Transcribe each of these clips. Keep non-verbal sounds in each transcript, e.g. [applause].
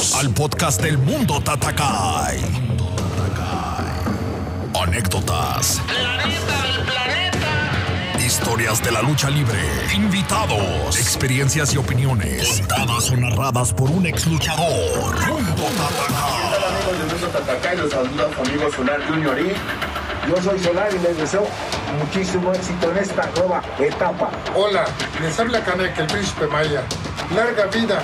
Bienvenidos al podcast del Mundo Tatakai. Anécdotas. La neta del planeta. Historias de la lucha libre. Invitados. Experiencias y opiniones. Contadas o narradas por un ex luchador. Mundo Tatakai. Hola amigos del Mundo Tatacay, los saluda su amigo Solar Junior y yo soy Solar y les deseo muchísimo éxito en esta nueva etapa. Hola, les habla Canek, el príncipe Maya. Larga vida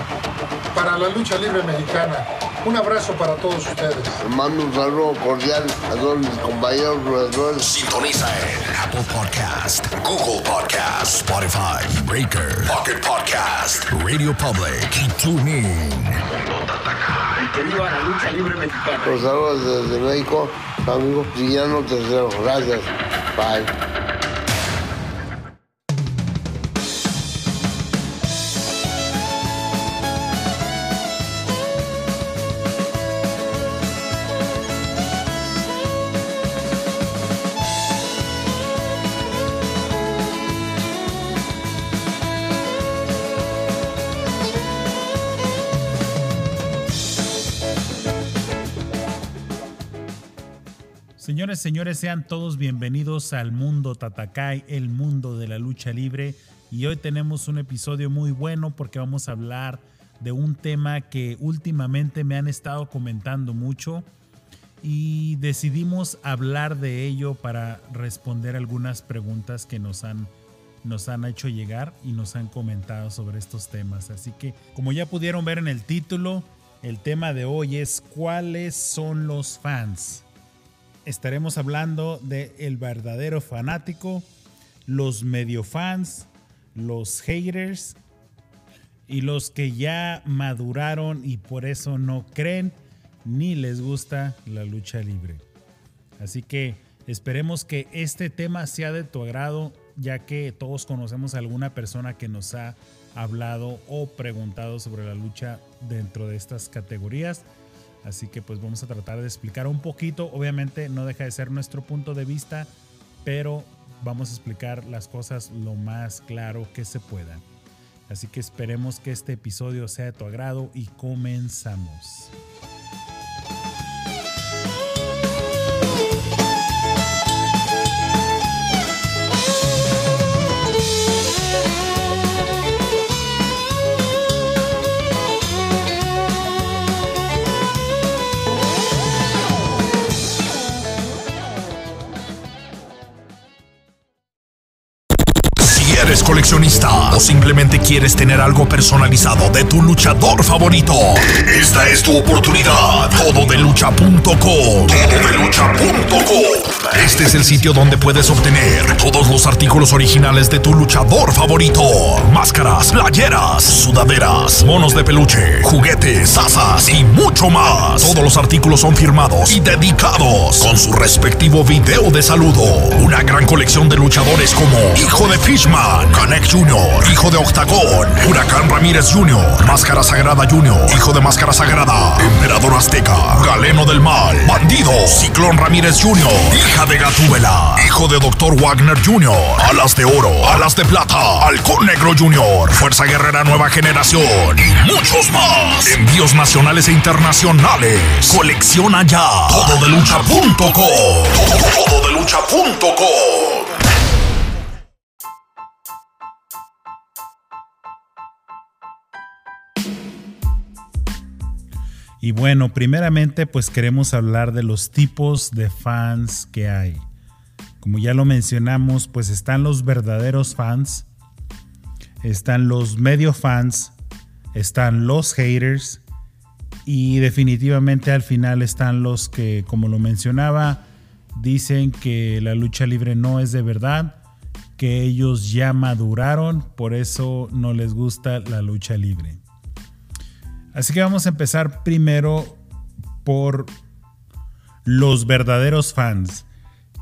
para la lucha libre mexicana. Un abrazo para todos ustedes. Mando un saludo cordial a todos mis compañeros luchadores. Sintoniza en Apple Podcast, Google Podcast, Spotify, Breaker, Pocket Podcast, Radio Public y TuneIn. Y que viva la lucha libre mexicana. Los saludos desde México, su amigo Villano Tercero. Gracias. Bye. Señores, sean todos bienvenidos al mundo Tatakai, el mundo de la lucha libre. Y hoy tenemos un episodio muy bueno porque vamos a hablar de un tema que últimamente me han estado comentando mucho y decidimos hablar de ello para responder algunas preguntas que nos han, nos han hecho llegar y nos han comentado sobre estos temas. Así que, como ya pudieron ver en el título, el tema de hoy es ¿cuáles son los fans? Estaremos hablando de el verdadero fanático, los medio fans, los haters y los que ya maduraron y por eso no creen ni les gusta la lucha libre. Así que esperemos que este tema sea de tu agrado, ya que todos conocemos a alguna persona que nos ha hablado o preguntado sobre la lucha dentro de estas categorías. Así que pues vamos a tratar de explicar un poquito. Obviamente no deja de ser nuestro punto de vista, pero vamos a explicar las cosas lo más claro que se pueda. Así que esperemos que este episodio sea de tu agrado y comenzamos. Eres coleccionista o simplemente quieres tener algo personalizado de tu luchador favorito, esta es tu oportunidad. Todo de. Todo de. Este es el sitio donde puedes obtener todos los artículos originales de tu luchador favorito: máscaras, playeras, sudaderas, monos de peluche, juguetes, asas y mucho más. Todos los artículos son firmados y dedicados con su respectivo video de saludo. Una gran colección de luchadores como Hijo de Fishman, Canek Jr., Hijo de Octagón, Huracán Ramírez Jr., Máscara Sagrada Jr., Hijo de Máscara Sagrada, Emperador Azteca, Galeno del Mal, Bandido, Ciclón Ramírez Jr., Hija de Gatúbela, Hijo de Dr. Wagner Jr., Alas de Oro, Alas de Plata, Halcón Negro Jr., Fuerza Guerrera Nueva Generación y muchos más. Envíos nacionales e internacionales. Colecciona ya. Todo de lucha.com. Todo de lucha.com. Y bueno, primeramente pues queremos hablar de los tipos de fans que hay. Como ya lo mencionamos, pues están los verdaderos fans, están los medio fans, están los haters y definitivamente al final están los que, como lo mencionaba, dicen que la lucha libre no es de verdad, que ellos ya maduraron, por eso no les gusta la lucha libre. Así que vamos a empezar primero por los verdaderos fans,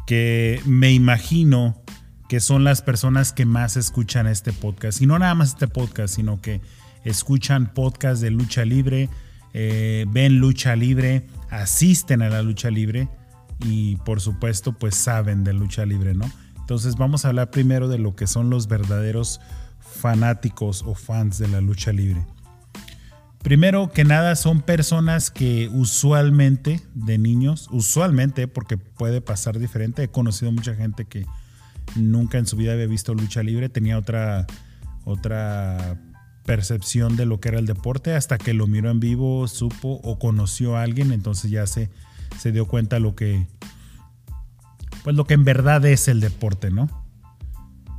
que me imagino que son las personas que más escuchan este podcast. Y no nada más este podcast, sino que escuchan podcasts de lucha libre, eh, ven lucha libre, asisten a la lucha libre y por supuesto pues saben de lucha libre, ¿no? Entonces vamos a hablar primero de lo que son los verdaderos fanáticos o fans de la lucha libre. Primero que nada son personas que usualmente de niños, usualmente porque puede pasar diferente, he conocido mucha gente que nunca en su vida había visto lucha libre, tenía otra otra percepción de lo que era el deporte hasta que lo miró en vivo, supo o conoció a alguien, entonces ya se, se dio cuenta lo que pues lo que en verdad es el deporte, ¿no?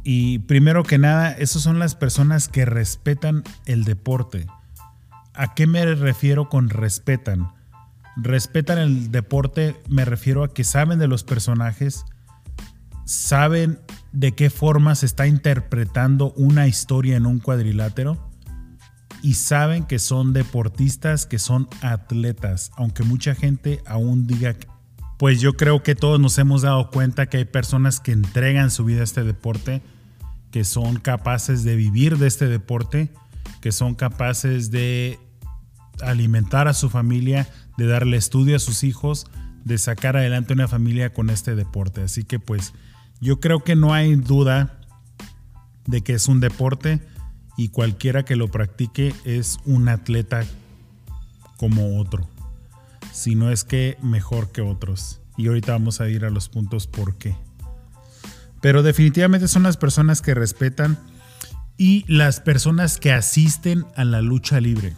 Y primero que nada, esas son las personas que respetan el deporte. ¿A qué me refiero con respetan? Respetan el deporte, me refiero a que saben de los personajes, saben de qué forma se está interpretando una historia en un cuadrilátero y saben que son deportistas, que son atletas, aunque mucha gente aún diga que pues yo creo que todos nos hemos dado cuenta que hay personas que entregan su vida a este deporte, que son capaces de vivir de este deporte, que son capaces de alimentar a su familia, de darle estudio a sus hijos, de sacar adelante una familia con este deporte. Así que pues yo creo que no hay duda de que es un deporte y cualquiera que lo practique es un atleta como otro si no es que mejor que otros. Y ahorita vamos a ir a los puntos por qué. Pero definitivamente son las personas que respetan y las personas que asisten a la lucha libre.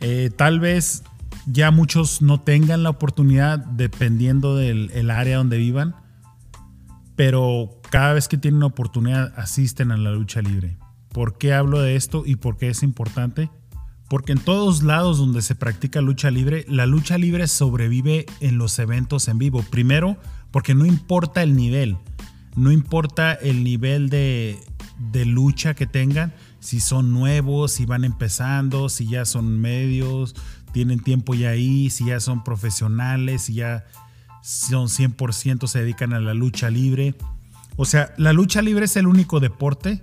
Eh, tal vez ya muchos no tengan la oportunidad dependiendo del área donde vivan, pero cada vez que tienen oportunidad asisten a la lucha libre. ¿Por qué hablo de esto y por qué es importante? Porque en todos lados donde se practica lucha libre, la lucha libre sobrevive en los eventos en vivo. Primero, porque no importa el nivel, no importa el nivel de, lucha que tengan, si son nuevos, si van empezando, si ya son medios, tienen tiempo ya ahí, si ya son profesionales, si ya son 100% se dedican a la lucha libre. O sea, la lucha libre es el único deporte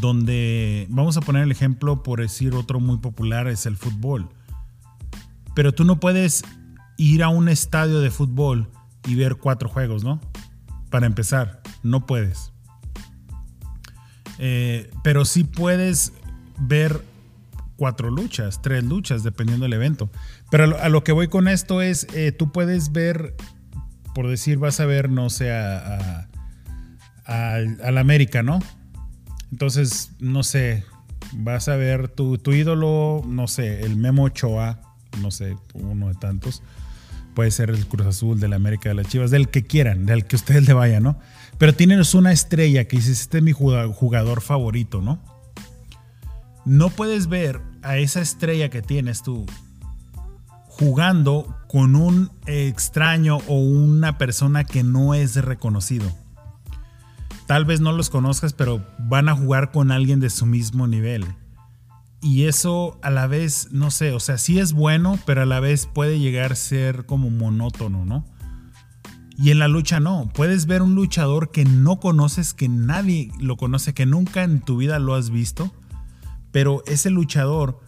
donde vamos a poner el ejemplo por decir otro muy popular es el fútbol. Pero tú no puedes ir a un estadio de fútbol y ver cuatro juegos, ¿no? Para empezar, no puedes. Eh, pero sí puedes ver cuatro luchas, tres luchas, dependiendo del evento. Pero a lo, que voy con esto es, eh, tú puedes ver, por decir, vas a ver, no sé, a, al América, ¿no? Entonces, no sé, vas a ver tu, ídolo, no sé, el Memo Ochoa, no sé, uno de tantos. Puede ser el Cruz Azul, de la América, de las Chivas, del que quieran, del que ustedes le vayan, ¿no? Pero tienes una estrella que dices, este es mi jugador favorito, ¿no? No puedes ver a esa estrella que tienes tú jugando con un extraño o una persona que no es reconocido tal vez no los conozcas, pero van a jugar con alguien de su mismo nivel. Y eso a la vez, no sé, o sea, sí es bueno, pero a la vez puede llegar a ser como monótono, ¿no? Y en la lucha no, puedes ver un luchador que no conoces, que nadie lo conoce, que nunca en tu vida lo has visto, pero ese luchador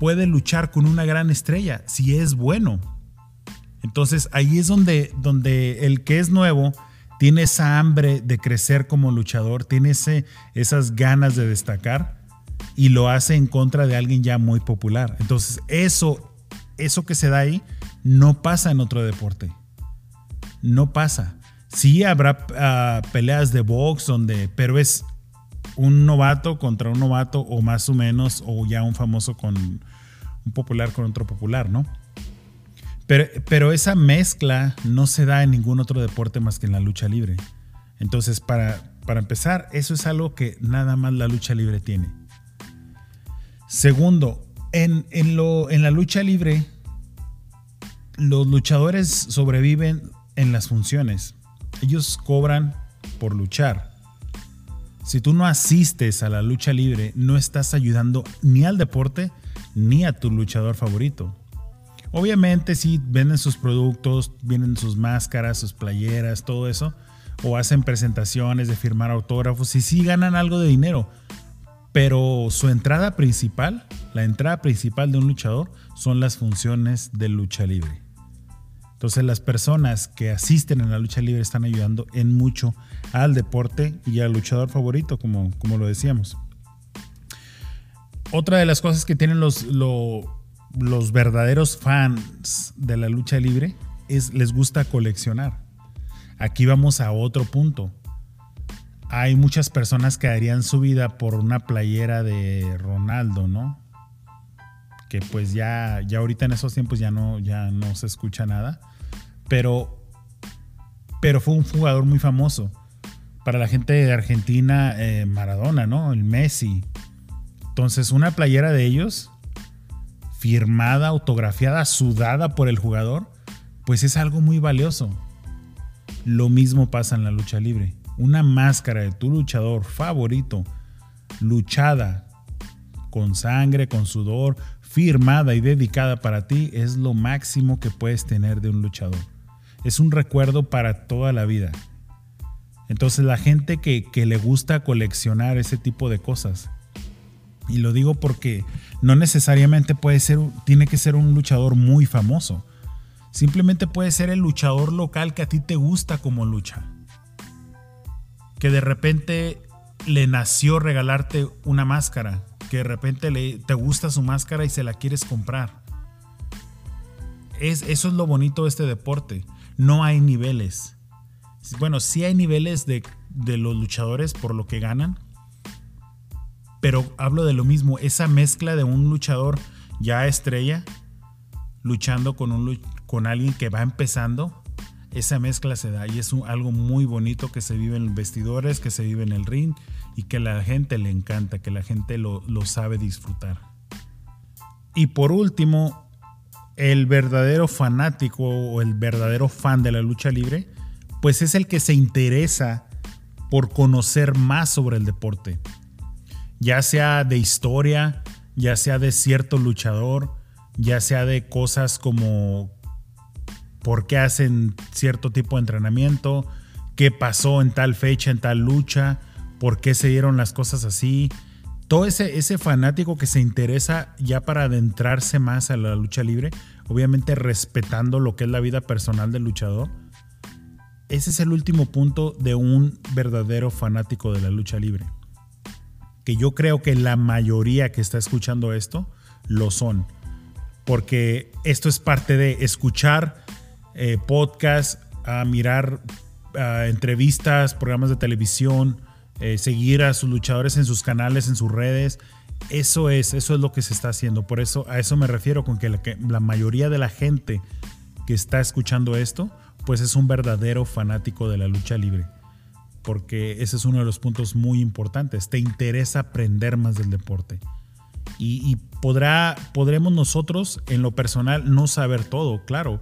puede luchar con una gran estrella si es bueno. Entonces ahí es donde, donde el que es nuevo tiene esa hambre de crecer como luchador, tiene esas ganas de destacar y lo hace en contra de alguien ya muy popular. Entonces, eso, eso que se da ahí no pasa en otro deporte. No pasa. Sí habrá ah, peleas de box donde, pero es un novato contra un novato o más o menos, o ya un famoso con un popular con otro popular, ¿no? Pero, esa mezcla no se da en ningún otro deporte más que en la lucha libre. Entonces, para, para empezar, eso es algo que nada más la lucha libre tiene. Segundo, en, lo, en la lucha libre, los luchadores sobreviven en las funciones. Ellos cobran por luchar. Si tú no asistes a la lucha libre, no estás ayudando ni al deporte ni a tu luchador favorito. Obviamente sí venden sus productos, vienen sus máscaras, sus playeras, todo eso, o hacen presentaciones de firmar autógrafos y sí ganan algo de dinero. Pero su entrada principal, la entrada principal de un luchador, son las funciones de lucha libre. Entonces las personas que asisten a la lucha libre están ayudando en mucho al deporte y al luchador favorito, como, como lo decíamos. otra de las cosas que tienen los, los verdaderos fans de la lucha libre es les gusta coleccionar. Aquí vamos a otro punto. Hay muchas personas que darían su vida por una playera de Ronaldo, ¿no? Que pues ya, ya ahorita en esos tiempos ya no, ya no se escucha nada. Pero, pero fue un jugador muy famoso. Para la gente de Argentina, eh, Maradona, ¿no? El Messi. Entonces, una playera de ellos, firmada, autografiada, sudada por el jugador, pues es algo muy valioso. Lo mismo pasa en la lucha libre. Una máscara de tu luchador favorito, luchada con sangre, con sudor, firmada y dedicada para ti, es lo máximo que puedes tener de un luchador. Es un recuerdo para toda la vida. Entonces la gente que, le gusta coleccionar ese tipo de cosas, y lo digo porque no necesariamente puede ser, tiene que ser un luchador muy famoso. Simplemente puede ser el luchador local que a ti te gusta como lucha. Que de repente le nació regalarte una máscara. Que de repente le, te gusta su máscara y se la quieres comprar. Es, eso es lo bonito de este deporte. No hay niveles. Bueno, sí hay niveles de, de los luchadores por lo que ganan pero hablo de lo mismo, esa mezcla de un luchador ya estrella luchando con, un, con alguien que va empezando, esa mezcla se da y es algo muy bonito que se vive en vestidores, que se vive en el ring y que la gente le encanta, que la gente lo, lo sabe disfrutar. Y por último, el verdadero fanático o el verdadero fan de la lucha libre, pues es el que se interesa por conocer más sobre el deporte ya sea de historia, ya sea de cierto luchador, ya sea de cosas como por qué hacen cierto tipo de entrenamiento, qué pasó en tal fecha, en tal lucha, por qué se dieron las cosas así. Todo ese, fanático que se interesa ya para adentrarse más a la lucha libre, obviamente respetando lo que es la vida personal del luchador. Ese es el último punto de un verdadero fanático de la lucha libre que yo creo que la mayoría que está escuchando esto lo son. Porque esto es parte de escuchar eh, podcasts, a mirar entrevistas, programas de televisión, eh, seguir a sus luchadores en sus canales, en sus redes. Eso es, eso es lo que se está haciendo. Por eso a eso me refiero con que la mayoría de la gente que está escuchando esto, pues es un verdadero fanático de la lucha libre porque ese es uno de los puntos muy importantes. Te interesa aprender más del deporte. Y, podrá, podremos nosotros, en lo personal, no saber todo, claro.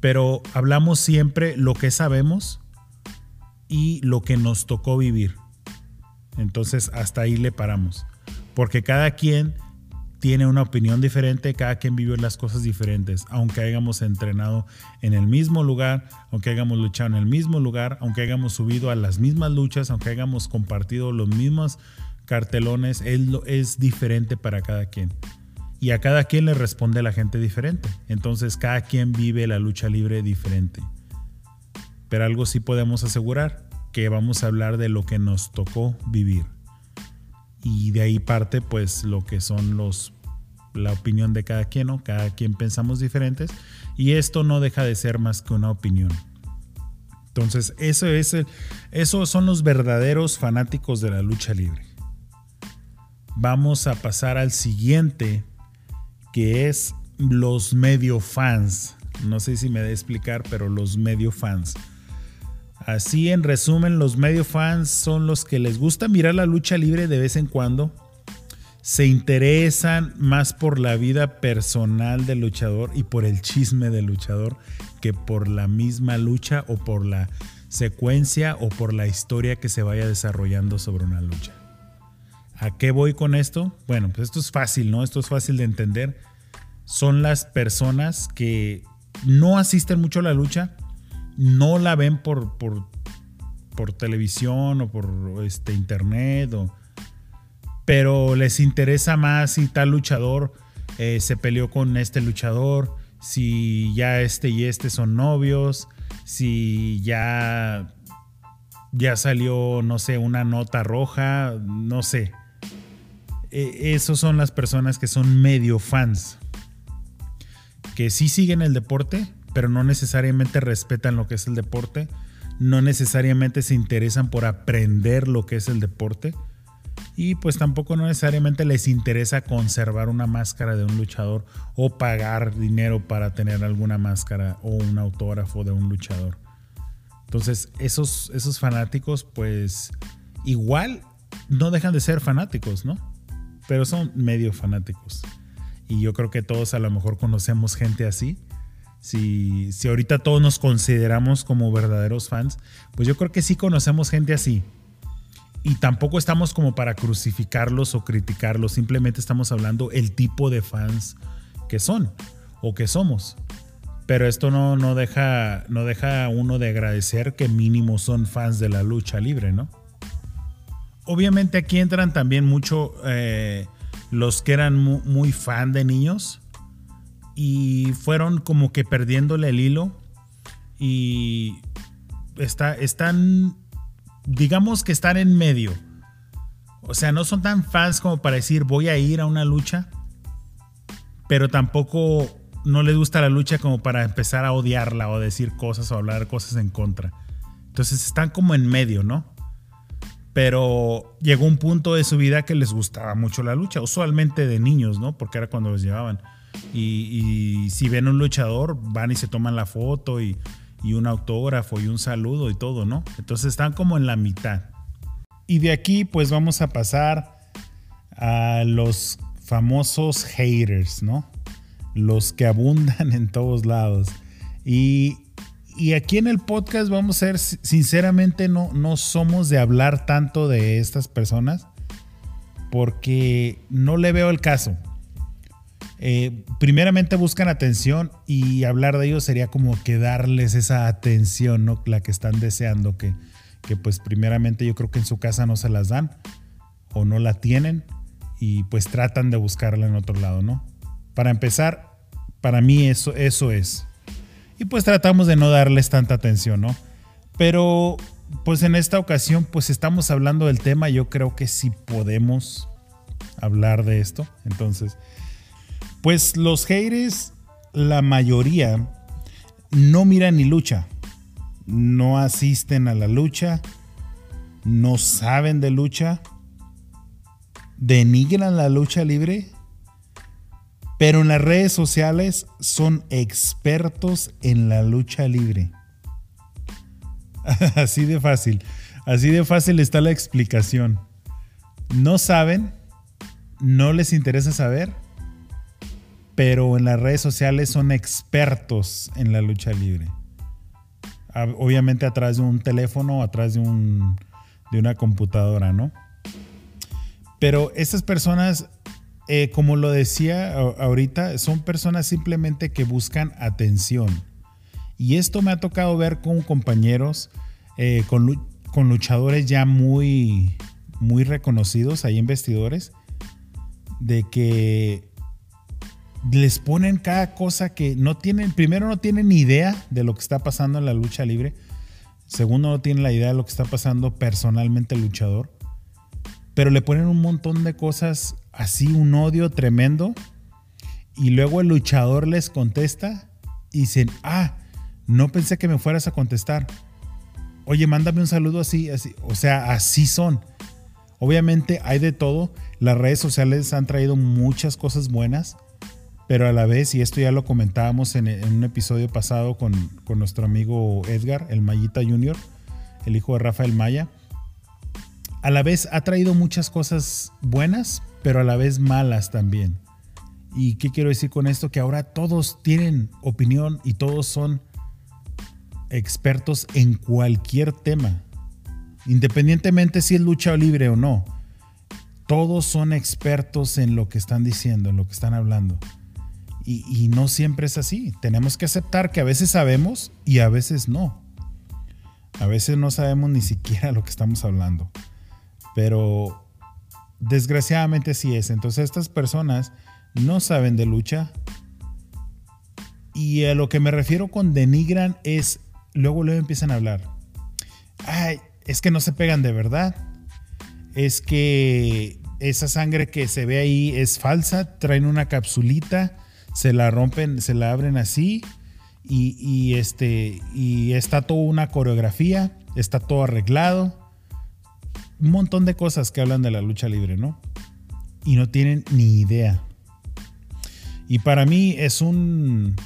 Pero hablamos siempre lo que sabemos y lo que nos tocó vivir. Entonces, hasta ahí le paramos. Porque cada quien tiene una opinión diferente, cada quien vive las cosas diferentes, aunque hayamos entrenado en el mismo lugar, aunque hayamos luchado en el mismo lugar, aunque hayamos subido a las mismas luchas, aunque hayamos compartido los mismos cartelones, es, es diferente para cada quien. Y a cada quien le responde la gente diferente. Entonces cada quien vive la lucha libre diferente. Pero algo sí podemos asegurar, que vamos a hablar de lo que nos tocó vivir y de ahí parte pues lo que son los la opinión de cada quien, ¿no? Cada quien pensamos diferentes y esto no deja de ser más que una opinión. Entonces, eso es esos son los verdaderos fanáticos de la lucha libre. Vamos a pasar al siguiente que es los medio fans. No sé si me de explicar, pero los medio fans. Así en resumen, los medio fans son los que les gusta mirar la lucha libre de vez en cuando. Se interesan más por la vida personal del luchador y por el chisme del luchador que por la misma lucha o por la secuencia o por la historia que se vaya desarrollando sobre una lucha. ¿A qué voy con esto? Bueno, pues esto es fácil, ¿no? Esto es fácil de entender. Son las personas que no asisten mucho a la lucha, no la ven por, por, televisión o por este, internet, pero les interesa más si tal luchador eh, se peleó con este luchador, si ya este y este son novios, si ya, ya salió, no sé, una nota roja, no sé. eh, esos son las personas que son medio fans. Que sí siguen el deporte, pero no necesariamente respetan lo que es el deporte. No necesariamente se interesan por aprender lo que es el deporte. Y pues tampoco no necesariamente les interesa conservar una máscara de un luchador o pagar dinero para tener alguna máscara o un autógrafo de un luchador. Entonces, esos, esos fanáticos, pues igual no dejan de ser fanáticos, ¿no? Pero son medio fanáticos. Y yo creo que todos a lo mejor conocemos gente así. Si, si ahorita todos nos consideramos como verdaderos fans, pues yo creo que sí conocemos gente así. Y tampoco estamos como para crucificarlos o criticarlos, simplemente estamos hablando el tipo de fans que son o que somos. Pero esto no, no, deja, no deja uno de agradecer que mínimo son fans de la lucha libre, ¿no? Obviamente aquí entran también mucho eh, los que eran muy, muy fan de niños y fueron como que perdiéndole el hilo y está, están, digamos que están en medio. O sea, no son tan fans como para decir voy a ir a una lucha, pero tampoco no les gusta la lucha como para empezar a odiarla o decir cosas o hablar cosas en contra. Entonces están como en medio, ¿no? Pero llegó un punto de su vida que les gustaba mucho la lucha, usualmente de niños, ¿no? Porque era cuando los llevaban. Y, si ven un luchador, van y se toman la foto y, y un autógrafo y un saludo y todo, ¿no? Entonces están como en la mitad. Y de aquí pues vamos a pasar a los famosos haters, ¿no? Los que abundan [laughs] en todos lados. Y y aquí en el podcast vamos a ser, sinceramente, no, no somos de hablar tanto de estas personas porque no le veo el caso. Eh, primeramente buscan atención y hablar de ellos sería como que darles esa atención, ¿no? La que están deseando, que, que pues primeramente yo creo que en su casa no se las dan o no la tienen y pues tratan de buscarla en otro lado, ¿no? Para empezar, para mí eso, eso es y pues tratamos de no darles tanta atención, ¿no? Pero pues en esta ocasión pues estamos hablando del tema, yo creo que sí podemos hablar de esto. Entonces, pues los haters, la mayoría, no miran ni lucha, no asisten a la lucha, no saben de lucha, denigran la lucha libre pero en las redes sociales son expertos en la lucha libre. [laughs] Así de fácil. Así de fácil está la explicación. No saben, no les interesa saber, pero en las redes sociales son expertos en la lucha libre. Obviamente atrás de un teléfono, atrás de, un, de una computadora, ¿no? Pero estas personas eh, como lo decía ahorita, son personas simplemente que buscan atención. Y esto me ha tocado ver con compañeros, eh, con, luchadores ya muy, muy reconocidos, hay investidores, de que les ponen cada cosa que no tienen, primero no tienen ni idea de lo que está pasando en la lucha libre, segundo no tienen la idea de lo que está pasando personalmente el luchador, pero le ponen un montón de cosas así un odio tremendo. Y luego el luchador les contesta y dicen, ah, no pensé que me fueras a contestar. Oye, mándame un saludo así, así. O sea, así son. Obviamente hay de todo. Las redes sociales han traído muchas cosas buenas, pero a la vez, y esto ya lo comentábamos en, un episodio pasado con, con, nuestro amigo Edgar, el Mayita Junior, el hijo de Rafael Maya, a la vez ha traído muchas cosas buenas, pero a la vez malas también. ¿Y qué quiero decir con esto? Que ahora todos tienen opinión y todos son expertos en cualquier tema. Independientemente si es lucha libre o no. Todos son expertos en lo que están diciendo, en lo que están hablando. Y, y, no siempre es así. Tenemos que aceptar que a veces sabemos y a veces no. A veces no sabemos ni siquiera lo que estamos hablando. Pero Desgraciadamente sí es. Entonces estas personas no saben de lucha. Y a lo que me refiero con denigran es, luego luego empiezan a hablar. Ay, es que no se pegan de verdad. Es que esa sangre que se ve ahí es falsa, traen una capsulita, se la rompen, se la abren así y, y este, y está toda una coreografía, está todo arreglado, un montón de cosas que hablan de la lucha libre, ¿no? Y no tienen ni idea. Y para mí es un,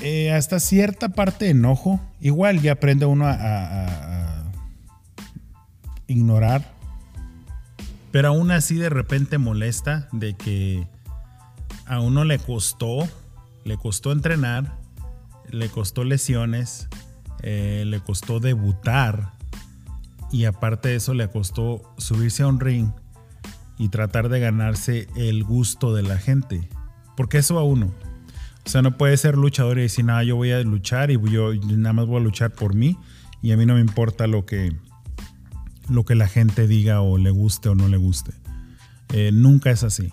eh, hasta cierta parte enojo. Igual ya aprende uno a, a, a, ignorar. Pero aún así de repente molesta de que a uno le costó, le costó entrenar, le costó lesiones, eh, le costó debutar y aparte de eso le costó subirse a un ring y tratar de ganarse el gusto de la gente. Porque eso a uno. O sea, no puede ser luchador y decir, nada, yo voy a luchar y yo nada más voy a luchar por mí y a mí no me importa lo que, lo que la gente diga o le guste o no le guste. Eh, nunca es así.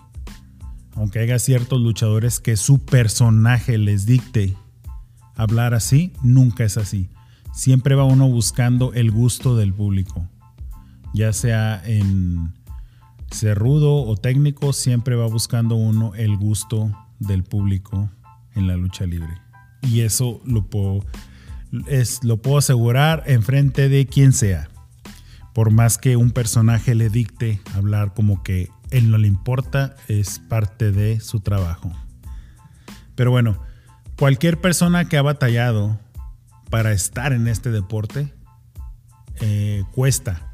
Aunque haya ciertos luchadores que su personaje les dicte hablar así, nunca es así. Siempre va uno buscando el gusto del público. Ya sea en ser rudo o técnico, siempre va buscando uno el gusto del público en la lucha libre. Y eso lo puedo, es, lo puedo asegurar en frente de quien sea. Por más que un personaje le dicte hablar como que él no le importa, es parte de su trabajo. Pero bueno, cualquier persona que ha batallado para estar en este deporte eh, cuesta.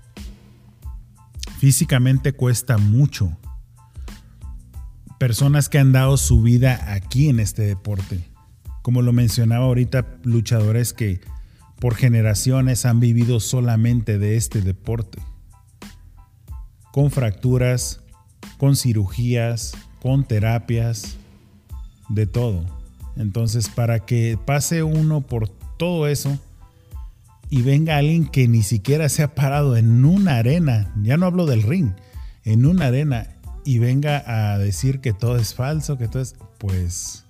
Físicamente cuesta mucho personas que han dado su vida aquí en este deporte. Como lo mencionaba ahorita, luchadores que por generaciones han vivido solamente de este deporte. Con fracturas, con cirugías, con terapias, de todo. Entonces, para que pase uno por todo eso y venga alguien que ni siquiera se ha parado en una arena, ya no hablo del ring, en una arena y venga a decir que todo es falso, que todo es, pues,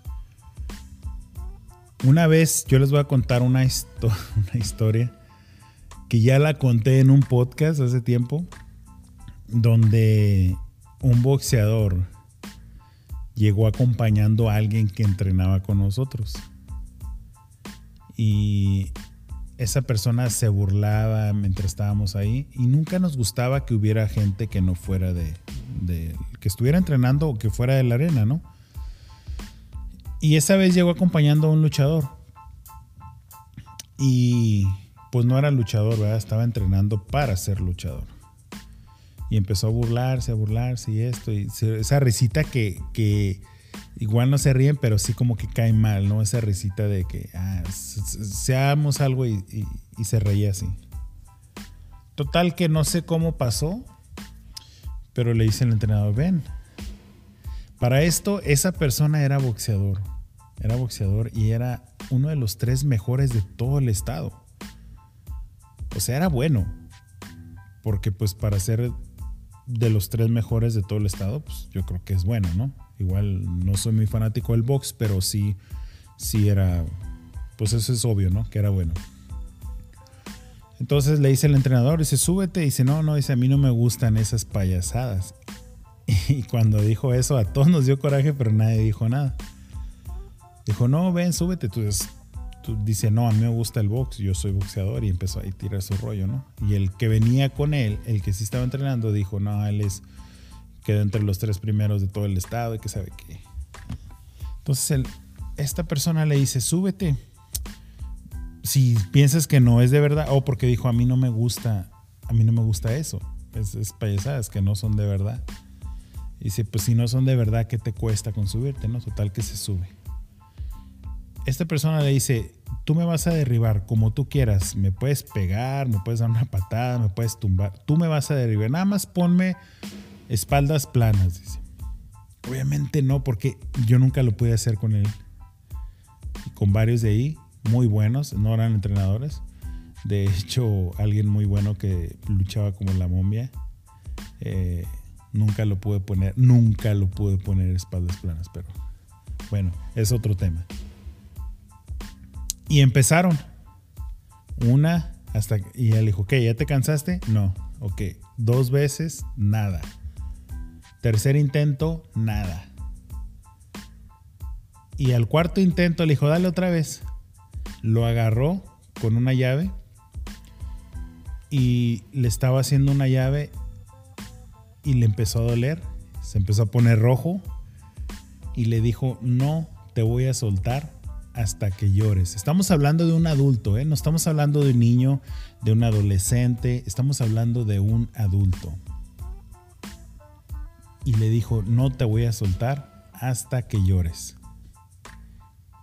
una vez yo les voy a contar una, histo [laughs] una historia que ya la conté en un podcast hace tiempo, donde un boxeador llegó acompañando a alguien que entrenaba con nosotros. Y esa persona se burlaba mientras estábamos ahí y nunca nos gustaba que hubiera gente que no fuera de, que estuviera entrenando o que fuera de la arena, ¿no? Y esa vez llegó acompañando a un luchador. Y pues no era luchador, ¿verdad? Estaba entrenando para ser luchador. Y empezó a burlarse, a burlarse y esto. Y esa risita que, que igual no se ríen, pero sí como que cae mal, ¿no? Esa risita de que ah, seamos algo y, y, se reía así. Total que no sé cómo pasó, pero le dice el entrenador, ven. Para esto, esa persona era boxeador. Era boxeador y era uno de los tres mejores de todo el estado. O sea, era bueno. Porque pues para ser de los tres mejores de todo el estado, pues yo creo que es bueno, ¿no? Igual no soy muy fanático del box, pero sí, sí era, pues eso es obvio, ¿no? Que era bueno. Entonces le dice el entrenador, dice, súbete, dice, no, no, dice, a mí no me gustan esas payasadas. [laughs] Y cuando dijo eso, a todos nos dio coraje, pero nadie dijo nada. Dijo, no, ven, súbete. Tú, tú dice, no, a mí me gusta el box, yo soy boxeador y empezó a tirar su rollo, ¿no? Y el que venía con él, el que sí estaba entrenando, dijo, no, él es quedó entre los tres primeros de todo el estado y que sabe qué. Entonces el, esta persona le dice, súbete. Si piensas que no es de verdad, o porque dijo, a mí no me gusta, a mí no me gusta eso. Es, es payasadas que no son de verdad. Y dice, pues si no son de verdad, ¿qué te cuesta con subirte? No, total que se sube. Esta persona le dice, tú me vas a derribar como tú quieras. Me puedes pegar, me puedes dar una patada, me puedes tumbar. Tú me vas a derribar. Nada más ponme espaldas planas, dice. Obviamente no, porque yo nunca lo pude hacer con él. Y con varios de ahí, muy buenos, no eran entrenadores. De hecho, alguien muy bueno que luchaba como la momia. Eh, nunca lo pude poner, nunca lo pude poner espaldas planas, pero bueno, es otro tema. Y empezaron. Una hasta. Y él dijo, ¿qué? ¿Ya te cansaste? No. Ok. Dos veces, nada. Tercer intento, nada. Y al cuarto intento le dijo, dale otra vez. Lo agarró con una llave y le estaba haciendo una llave y le empezó a doler. Se empezó a poner rojo y le dijo, no te voy a soltar hasta que llores. Estamos hablando de un adulto, ¿eh? no estamos hablando de un niño, de un adolescente, estamos hablando de un adulto. Y le dijo, no te voy a soltar hasta que llores.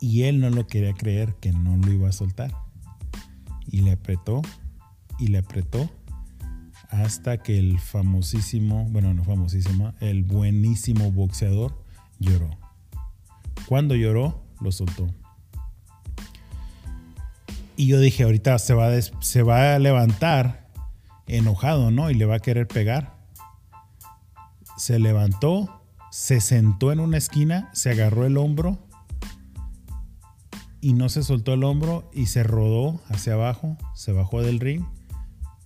Y él no lo quería creer que no lo iba a soltar. Y le apretó y le apretó hasta que el famosísimo, bueno, no famosísimo, el buenísimo boxeador lloró. Cuando lloró, lo soltó. Y yo dije, ahorita se va, a se va a levantar enojado, ¿no? Y le va a querer pegar. Se levantó, se sentó en una esquina, se agarró el hombro y no se soltó el hombro y se rodó hacia abajo, se bajó del ring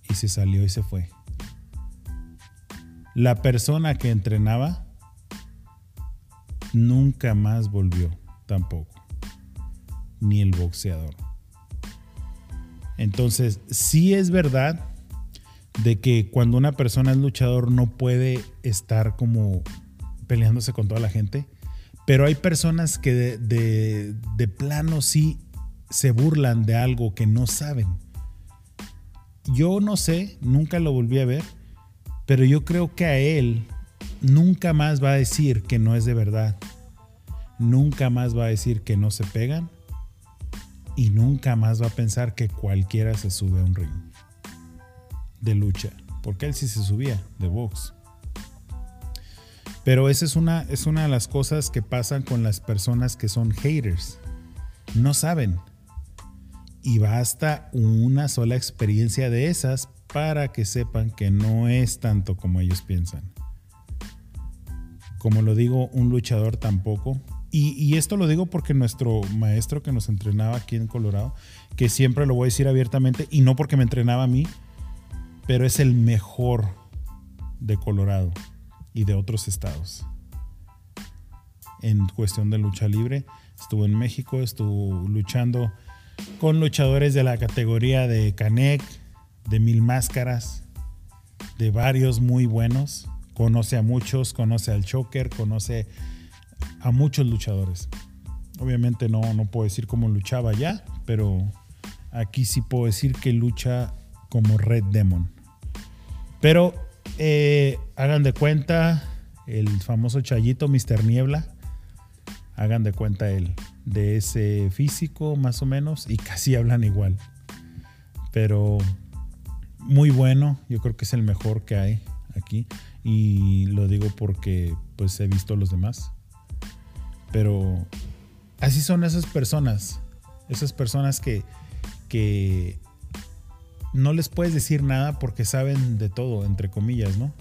y se salió y se fue. La persona que entrenaba nunca más volvió tampoco, ni el boxeador. Entonces, sí es verdad de que cuando una persona es luchador no puede estar como peleándose con toda la gente, pero hay personas que de, de, plano sí se burlan de algo que no saben. Yo no sé, nunca lo volví a ver, pero yo creo que a él nunca más va a decir que no es de verdad. Nunca más va a decir que no se pegan. Y nunca más va a pensar que cualquiera se sube a un ring de lucha. Porque él sí se subía de box. Pero esa es una, es una de las cosas que pasan con las personas que son haters. No saben. Y basta una sola experiencia de esas para que sepan que no es tanto como ellos piensan. Como lo digo, un luchador tampoco. Y, esto lo digo porque nuestro maestro que nos entrenaba aquí en Colorado, que siempre lo voy a decir abiertamente, y no porque me entrenaba a mí, pero es el mejor de Colorado y de otros estados. En cuestión de lucha libre, estuvo en México, estuvo luchando con luchadores de la categoría de Canek, de Mil Máscaras, de varios muy buenos. Conoce a muchos, conoce al Choker, conoce a muchos luchadores. Obviamente no, no puedo decir cómo luchaba ya, pero aquí sí puedo decir que lucha como Red Demon. Pero eh, hagan de cuenta el famoso Chayito Mr. Niebla. Hagan de cuenta él, de ese físico más o menos, y casi hablan igual. Pero muy bueno, yo creo que es el mejor que hay aquí. Y lo digo porque pues he visto los demás. Pero así son esas personas. Esas personas que, que no les puedes decir nada porque saben de todo, entre comillas, ¿no?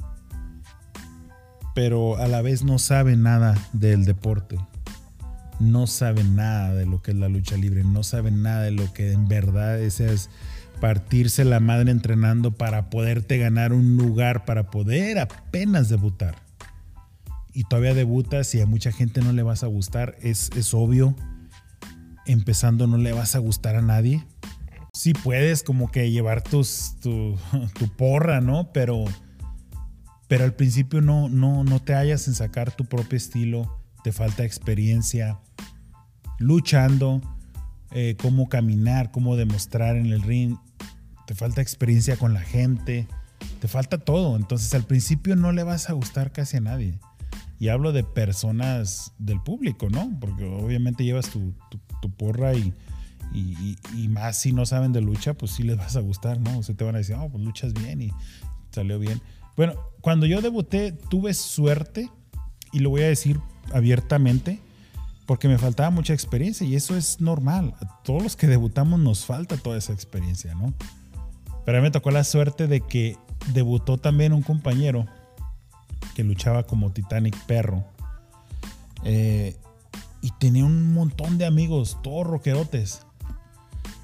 Pero a la vez no saben nada del deporte. No saben nada de lo que es la lucha libre. No saben nada de lo que en verdad es, es partirse la madre entrenando para poderte ganar un lugar, para poder apenas debutar. Y todavía debutas y a mucha gente no le vas a gustar. Es, es obvio. Empezando no le vas a gustar a nadie sí puedes como que llevar tus, [laughs] tu, porra, ¿no? Pero, pero al principio no, no, no te hallas en sacar tu propio estilo, te falta experiencia luchando, eh, cómo caminar, cómo demostrar en el ring, te falta experiencia con la gente, te falta todo. Entonces al principio no le vas a gustar casi a nadie. Y hablo de personas del público, ¿no? Porque obviamente llevas tu, porra y y, más si no saben de lucha, pues sí les vas a gustar, ¿no? O sea, te van a decir, oh, pues luchas bien y salió bien. Bueno, cuando yo debuté tuve suerte, y lo voy a decir abiertamente, porque me faltaba mucha experiencia y eso es normal. A todos los que debutamos nos falta toda esa experiencia, ¿no? Pero a mí me tocó la suerte de que debutó también un compañero que luchaba como Titanic Perro. Eh, y tenía un montón de amigos, todos roquerotes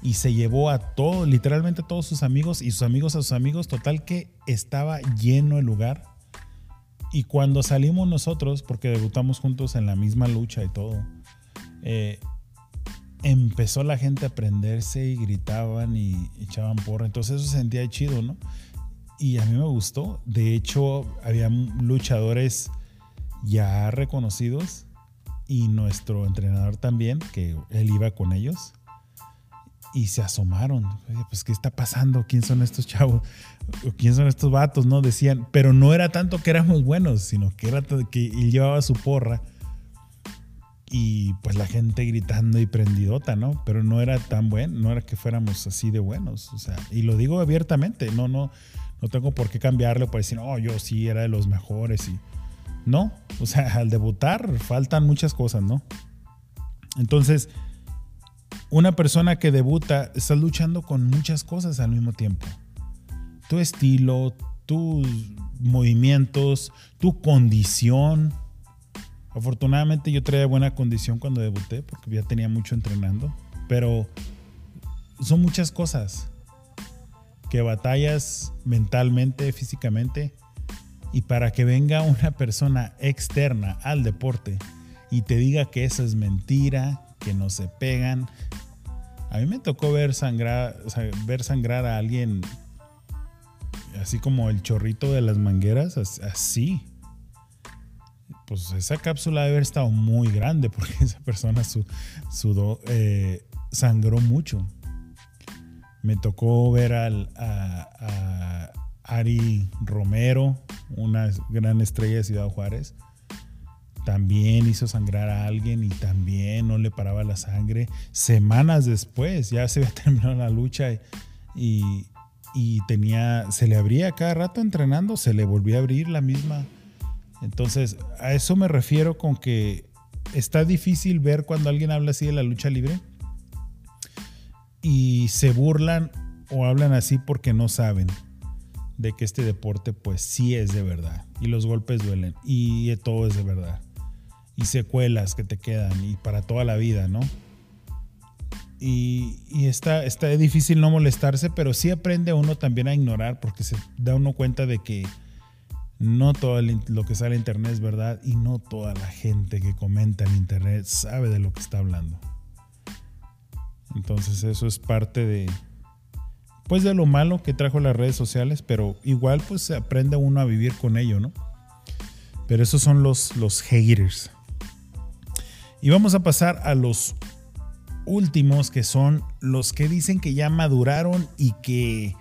y se llevó a todos, literalmente a todos sus amigos y sus amigos a sus amigos, total que estaba lleno el lugar. y cuando salimos nosotros, porque debutamos juntos en la misma lucha y todo, eh, empezó la gente a prenderse y gritaban y echaban porra. Entonces eso se sentía chido, ¿no? Y a mí me gustó. De hecho, había luchadores ya reconocidos y nuestro entrenador también, que él iba con ellos. Y se asomaron. Pues, ¿qué está pasando? ¿Quién son estos chavos? ¿Quién son estos vatos? No decían, pero no era tanto que éramos buenos, sino que era que él llevaba su porra y pues la gente gritando y prendidota, ¿no? Pero no era tan bueno, no era que fuéramos así de buenos, o sea, y lo digo abiertamente, no, no, no tengo por qué cambiarlo para decir, oh, yo sí era de los mejores y no, o sea, [laughs] al debutar faltan muchas cosas, ¿no? Entonces, una persona que debuta está luchando con muchas cosas al mismo tiempo. Tu estilo, tus movimientos, tu condición, Afortunadamente yo traía buena condición cuando debuté porque ya tenía mucho entrenando, pero son muchas cosas que batallas mentalmente, físicamente, y para que venga [laughs] una persona externa al deporte y te diga que eso es mentira, que no se pegan. A mí me tocó ver sangrar, ver sangrar a alguien así como el chorrito de las mangueras, así pues esa cápsula debe haber estado muy grande [laughs] porque esa persona sudó, eh, sangró mucho. Me tocó ver al, a, Ari Romero, una gran estrella de Ciudad Juárez. También hizo sangrar a alguien y también no le paraba la sangre. Semanas después, ya se [laughs] había terminado la lucha y, y tenía, se le abría cada rato entrenando, se le volvía a abrir la misma, entonces, a eso me refiero con que está difícil ver cuando alguien habla así de la lucha libre y se burlan o hablan así porque no saben de que este deporte pues sí es de verdad y los golpes duelen y todo es de verdad y secuelas que te quedan y para toda la vida, ¿no? Y, está, está difícil no molestarse, pero sí aprende uno también a ignorar porque se da uno cuenta de que no todo lo que sale en internet es verdad y no toda la gente que comenta en internet sabe de lo que está hablando. Entonces eso es parte de pues de lo malo que trajo las redes sociales, pero igual pues se aprende uno a vivir con ello, ¿no? Pero esos son los los haters. Y vamos a pasar a los últimos que son los que dicen que ya maduraron y que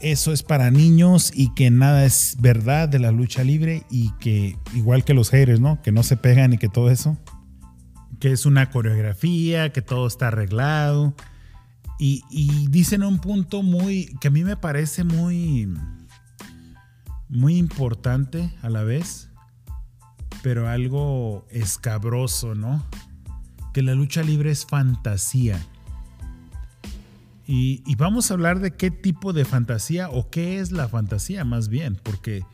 eso es para niños y que nada es verdad de la lucha libre y que igual que los haters, ¿no? Que no se pegan y que todo eso. Que es una coreografía, que todo está arreglado. Y, dicen un punto muy, que a mí me parece muy, muy importante a la vez, pero algo escabroso, ¿no? Que la lucha libre es fantasía y, vamos a hablar de qué tipo de fantasía o qué es la fantasía más bien, porque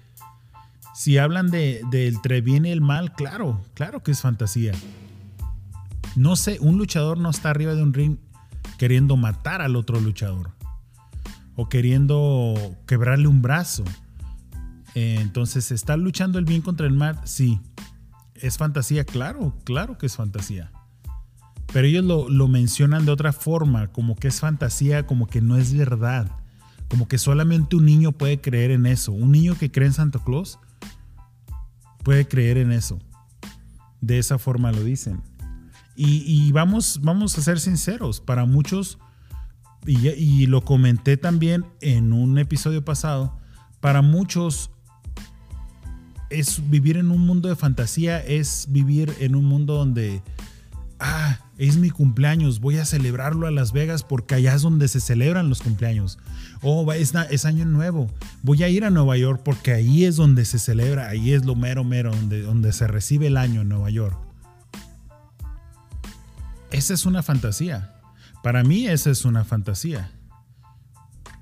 si hablan de, del bien y el mal, claro, claro que es fantasía. No sé, un luchador no está arriba de un ring queriendo matar al otro luchador o queriendo quebrarle un brazo. Eh, entonces, ¿está luchando el bien contra el mal? Sí. ¿Es fantasía? Claro, claro que es fantasía. Pero ellos lo, mencionan de otra forma, como que es fantasía, como que no es verdad. Como que solamente un niño puede creer en eso. Un niño que cree en Santa Claus puede creer en eso. De esa forma lo dicen. Y, vamos, vamos a ser sinceros, para muchos, y, lo comenté también en un episodio pasado, para muchos es vivir en un mundo de fantasía, es vivir en un mundo donde ah, es mi cumpleaños, voy a celebrarlo a Las Vegas porque allá es donde se celebran los cumpleaños. Oh, es, es, año nuevo, voy a ir a Nueva York porque ahí es donde se celebra, ahí es lo mero mero, donde, donde se recibe el año en Nueva York. Esa es una fantasía. Para mí esa es una fantasía.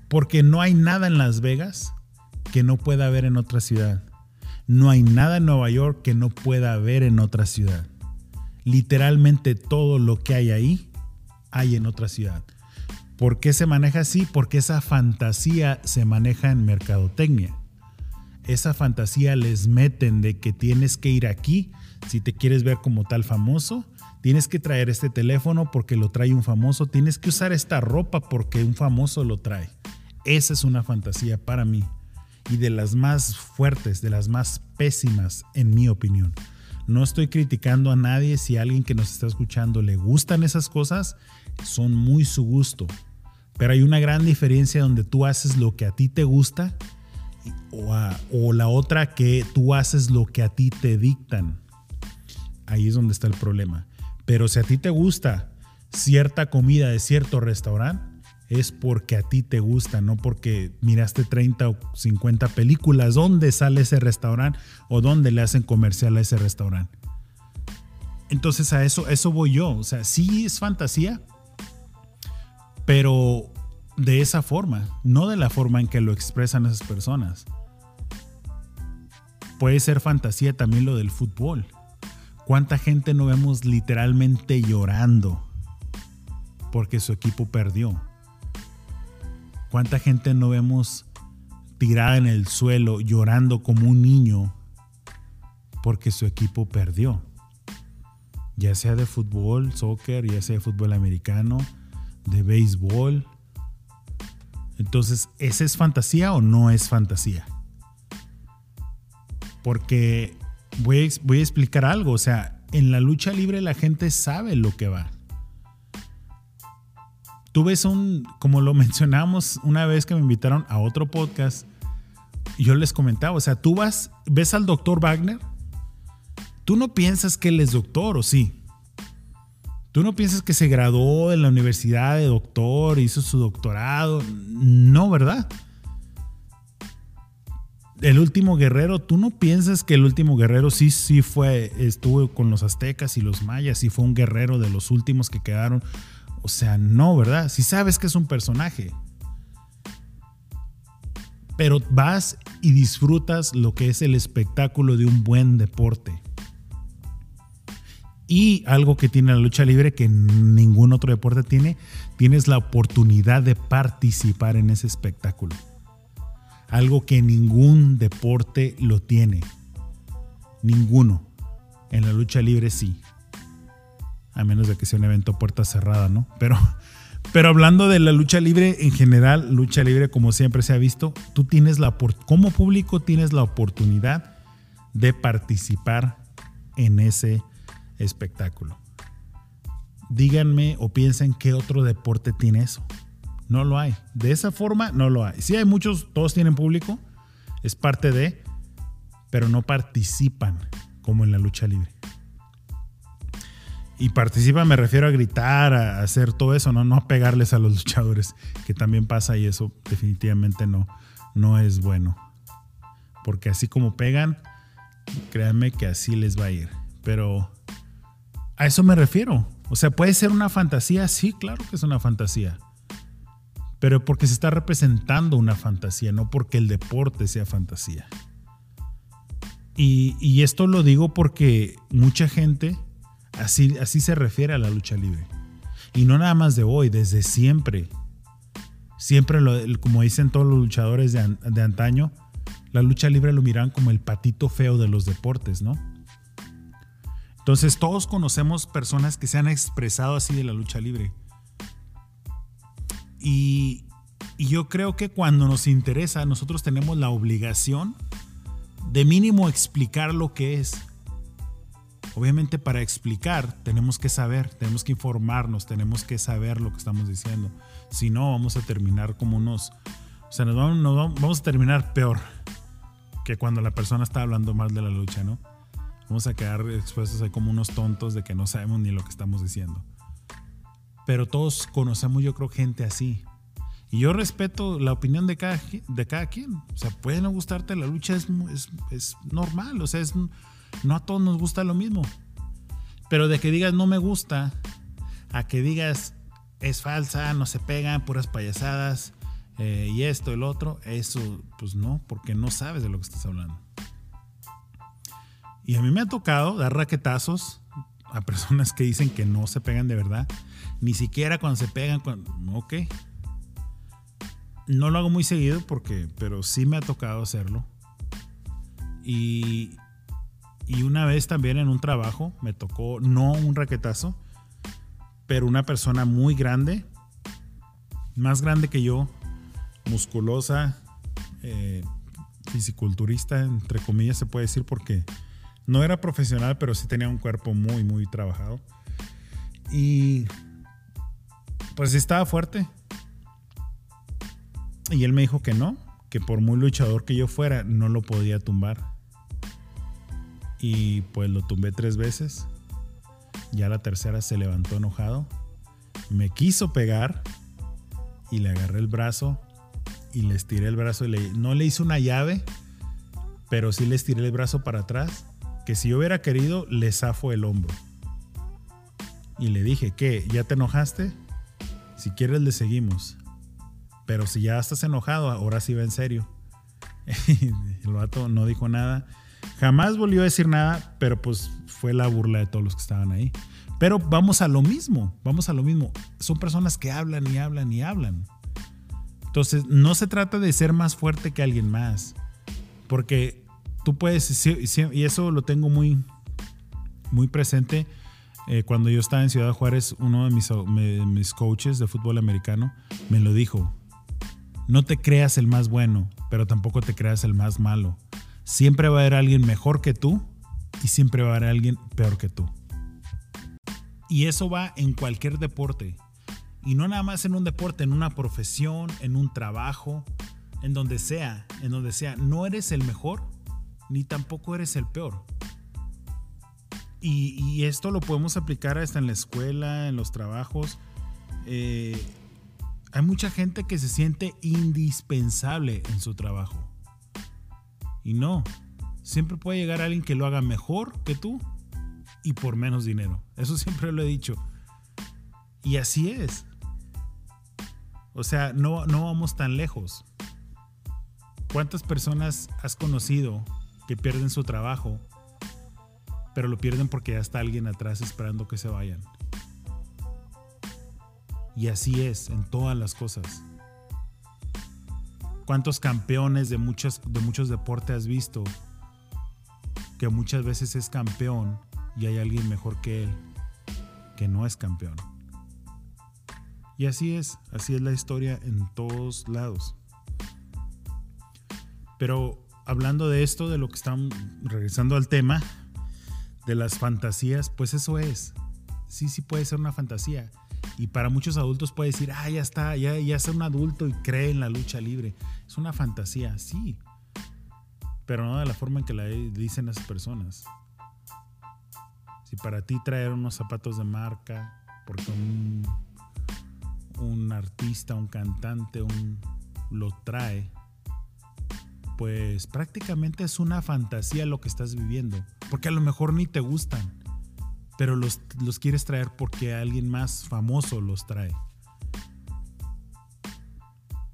Porque no hay nada en Las Vegas que no pueda haber en otra ciudad. No hay nada en Nueva York que no pueda haber en otra ciudad literalmente todo lo que hay ahí hay en otra ciudad. ¿Por qué se maneja así? Porque esa fantasía se maneja en mercadotecnia. esa fantasía les meten de que tienes que ir aquí si te quieres ver como tal famoso, tienes que traer este teléfono porque lo trae un famoso, tienes que usar esta ropa porque un famoso lo trae. Esa es una fantasía para mí y de las más fuertes, de las más pésimas en mi opinión. No estoy criticando a nadie si a alguien que nos está escuchando le gustan esas cosas, son muy su gusto. Pero hay una gran diferencia donde tú haces lo que a ti te gusta o, la otra que tú haces lo que a ti te dictan. Ahí es donde está el problema. Pero si a ti te gusta cierta comida de cierto restaurante, es porque a ti te gusta, no porque miraste 30 o 50 películas donde sale ese restaurante o donde le hacen comercial a ese restaurante. Entonces a eso, eso voy yo. O sea, sí es fantasía, pero de esa forma, no de la forma en que lo expresan esas personas. Puede ser fantasía también lo del fútbol. ¿Cuánta gente no vemos literalmente llorando porque su equipo perdió? ¿Cuánta gente no vemos tirada en el suelo llorando como un niño porque su equipo perdió? Ya sea de fútbol, soccer, ya sea de fútbol americano, de béisbol. Entonces, ¿esa es fantasía o no es fantasía? Porque voy a, voy a explicar algo. O sea, en la lucha libre la gente sabe lo que va. Tú ves un, como lo [laughs] mencionamos una vez que me invitaron a otro podcast, yo les comentaba, o sea, tú vas, ves al doctor Wagner, tú no piensas que él es doctor, ¿o sí? Tú no piensas que se graduó en la universidad de doctor, hizo su doctorado. No, ¿verdad? El último guerrero, tú no piensas que el último guerrero sí, sí fue, estuvo con los aztecas y los mayas y fue un guerrero de los últimos que quedaron. O sea, no, ¿verdad? Si sabes que es un personaje. Pero vas y disfrutas lo que es el espectáculo de un buen deporte. Y algo que tiene la lucha libre que ningún otro deporte tiene, tienes la oportunidad de participar en ese espectáculo. Algo que ningún deporte lo tiene. Ninguno. En la lucha libre sí. A menos de que sea un evento puerta cerrada, ¿no? Pero, [laughs] pero hablando de la lucha libre en general, lucha libre como siempre se ha visto, tú tienes la como público tienes la oportunidad de participar en ese espectáculo. Díganme o piensen qué otro deporte tiene eso. No lo hay. De esa forma no lo hay. Sí hay muchos, todos tienen público, es parte de, pero no participan como en la lucha libre. Y participan me refiero a gritar, a hacer todo eso, no, no a pegarles a los luchadores, que también pasa y eso definitivamente no, no es bueno. Porque así como pegan, créanme que así les va a ir. Pero a eso me refiero. O sea, puede ser una fantasía, sí, claro que es una fantasía. Pero porque se está representando una fantasía, no porque el deporte sea fantasía. Y, esto lo digo porque mucha gente así, así se refiere a la lucha libre. Y no nada más de hoy, desde siempre. Siempre, como dicen todos los luchadores de, de antaño, la lucha libre lo miran como el patito feo de los deportes, ¿no? Entonces todos conocemos personas que se han expresado así de la lucha libre. Y, yo creo que cuando nos interesa, nosotros tenemos la obligación de mínimo explicar lo que es. Obviamente para explicar tenemos que saber, tenemos que informarnos, tenemos que saber lo que estamos diciendo. Si no, vamos a terminar como unos... O sea, nos vamos, vamos a terminar peor que cuando la persona está hablando mal de la lucha, ¿no? vamos a quedar expuestos ahí como unos tontos de que no sabemos ni lo que estamos diciendo. Pero todos conocemos, yo creo, gente así. Y yo respeto la opinión de cada, de cada quien. O sea, puede no gustarte la lucha, es, es, normal. O sea, es, no a todos nos gusta lo mismo. Pero de que digas no me gusta, a que digas es falsa, no se pegan, puras payasadas, eh, y esto, el otro, eso, pues no, porque no sabes de lo que estás hablando. Y a mí me ha tocado dar raquetazos a personas que dicen que no se pegan de verdad. Ni siquiera cuando se pegan, ok. No lo hago muy seguido porque, pero sí me ha tocado hacerlo. Y, y una vez también en un trabajo me tocó, no un raquetazo, pero una persona muy grande, más grande que yo, musculosa, eh, fisiculturista, entre comillas se puede decir, porque no era profesional, pero sí tenía un cuerpo muy, muy trabajado. Y pues estaba fuerte. Y él me dijo que no, que por muy luchador que yo fuera, no lo podía tumbar. Y pues lo tumbé tres veces. Ya la tercera se levantó enojado. Me quiso pegar y le agarré el brazo y le estiré el brazo y no le hice una llave, pero sí le estiré el brazo para atrás, que si yo hubiera querido le zafo el hombro. Y le dije, ¿qué? ¿Ya te enojaste? Si quieres le seguimos. Pero si ya estás enojado, ahora sí va en serio. [laughs] el vato no dijo nada. Jamás volvió a decir nada, pero pues fue la burla de todos los que estaban ahí. Pero vamos a lo mismo, vamos a lo mismo. Son personas que hablan y hablan y hablan. Entonces, no se trata de ser más fuerte que alguien más. Porque tú puedes, y eso lo tengo muy, muy presente. Eh, cuando yo estaba en Ciudad Juárez, uno de mis, mis coaches de fútbol americano me lo dijo. No te creas el más bueno, pero tampoco te creas el más malo. Siempre va a haber alguien mejor que tú y siempre va a haber alguien peor que tú. Y eso va en cualquier deporte. Y no nada más en un deporte, en una profesión, en un trabajo, en donde sea, en donde sea. No eres el mejor, ni tampoco eres el peor. Y, esto lo podemos aplicar hasta en la escuela, en los trabajos. Eh, hay mucha gente que se siente indispensable en su trabajo. Y no, siempre puede llegar alguien que lo haga mejor que tú y por menos dinero. Eso [laughs] siempre lo he dicho. Y así es. O sea, no, no vamos tan lejos. ¿Cuántas personas has conocido que pierden su trabajo, pero lo pierden porque ya está alguien atrás esperando que se vayan? Y así es en todas las cosas. ¿Cuántos campeones de, muchas, de muchos deportes has visto que muchas veces es campeón y hay alguien mejor que él que no es campeón? Y así es, así es la historia en todos lados. Pero hablando de esto, de lo que estamos regresando al tema, de las fantasías, pues eso es. Sí, sí puede ser una fantasía. Y para muchos adultos puede decir, ah, ya está, ya, ya es un adulto y cree en la lucha libre. Es una fantasía, sí. Pero no de la forma en que la dicen las personas. Si para ti traer unos zapatos de marca, porque un, un artista, un cantante, un, lo trae, pues prácticamente es una fantasía lo que estás viviendo. Porque a lo mejor ni te gustan pero los, quieres traer porque alguien más famoso los trae.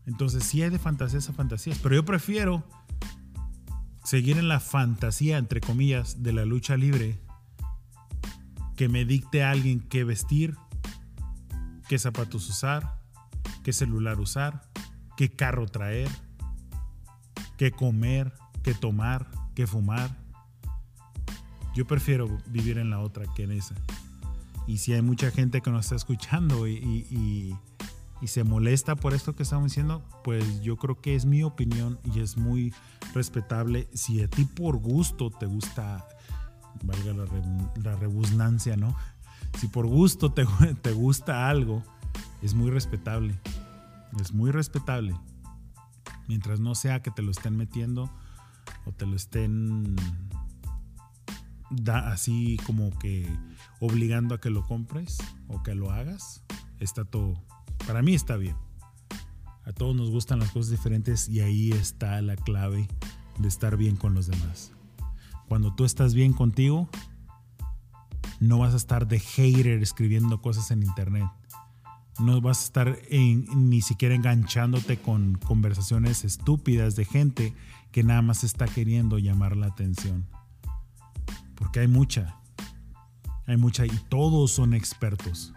Entonces sí hay de fantasías a fantasías, pero yo prefiero seguir en la fantasía, entre comillas, de la lucha libre, que me dicte alguien qué vestir, qué zapatos usar, qué celular usar, qué carro traer, qué comer, qué tomar, qué fumar. Yo prefiero vivir en la otra que en esa. Y si hay mucha gente que nos está escuchando y, se molesta por esto que estamos diciendo, pues yo creo que es mi opinión y es muy respetable. Si a ti por gusto te gusta, valga la, la ¿no? Si por gusto te, [laughs] te gusta algo, es muy respetable. Es muy respetable. Mientras no sea que te lo estén metiendo o te lo estén da así como que obligando a que lo compres o que lo hagas, está todo. Para mí está bien. A todos nos gustan las cosas diferentes y ahí está la clave de estar bien con los demás. Cuando tú estás bien contigo, no vas a estar de hater escribiendo cosas en internet. No vas a estar ni siquiera enganchándote con conversaciones estúpidas de gente que nada más está queriendo llamar la atención. Porque hay mucha. Hay mucha y todos son expertos.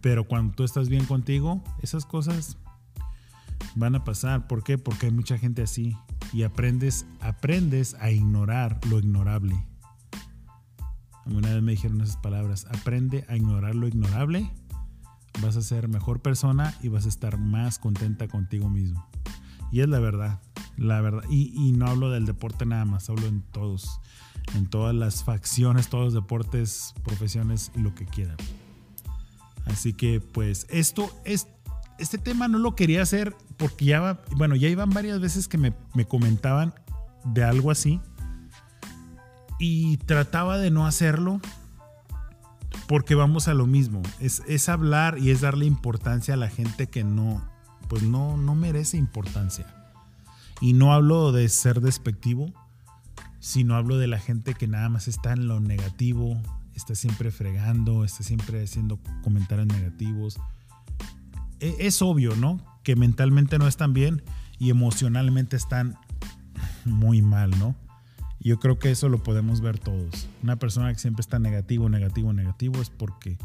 Pero cuando tú estás bien contigo, esas cosas van a pasar. ¿Por qué? Porque hay mucha gente así. y aprendes, aprendes a ignorar lo ignorable. Una vez me dijeron esas palabras, aprende a ignorar lo ignorable, vas a ser mejor persona y vas a estar más contenta contigo mismo. Y es la verdad, la verdad. Y, no hablo del deporte nada más, hablo en todos, en todas las facciones, todos los deportes, profesiones y lo que quieran. Así que pues esto es, este tema no lo quería hacer porque ya va, bueno, ya iban varias veces que me, me comentaban de algo así y trataba de no hacerlo porque vamos a lo mismo. Es, es, hablar y es darle importancia a la gente que no, pues no, no merece importancia. Y no hablo de ser despectivo, sino hablo de la gente que nada más está en lo negativo, está siempre fregando, está siempre haciendo comentarios negativos. E, es obvio, ¿no? Que mentalmente no están bien y emocionalmente están muy mal, ¿no? Yo creo que eso lo podemos ver todos. Una persona que siempre está negativo, negativo, negativo es porque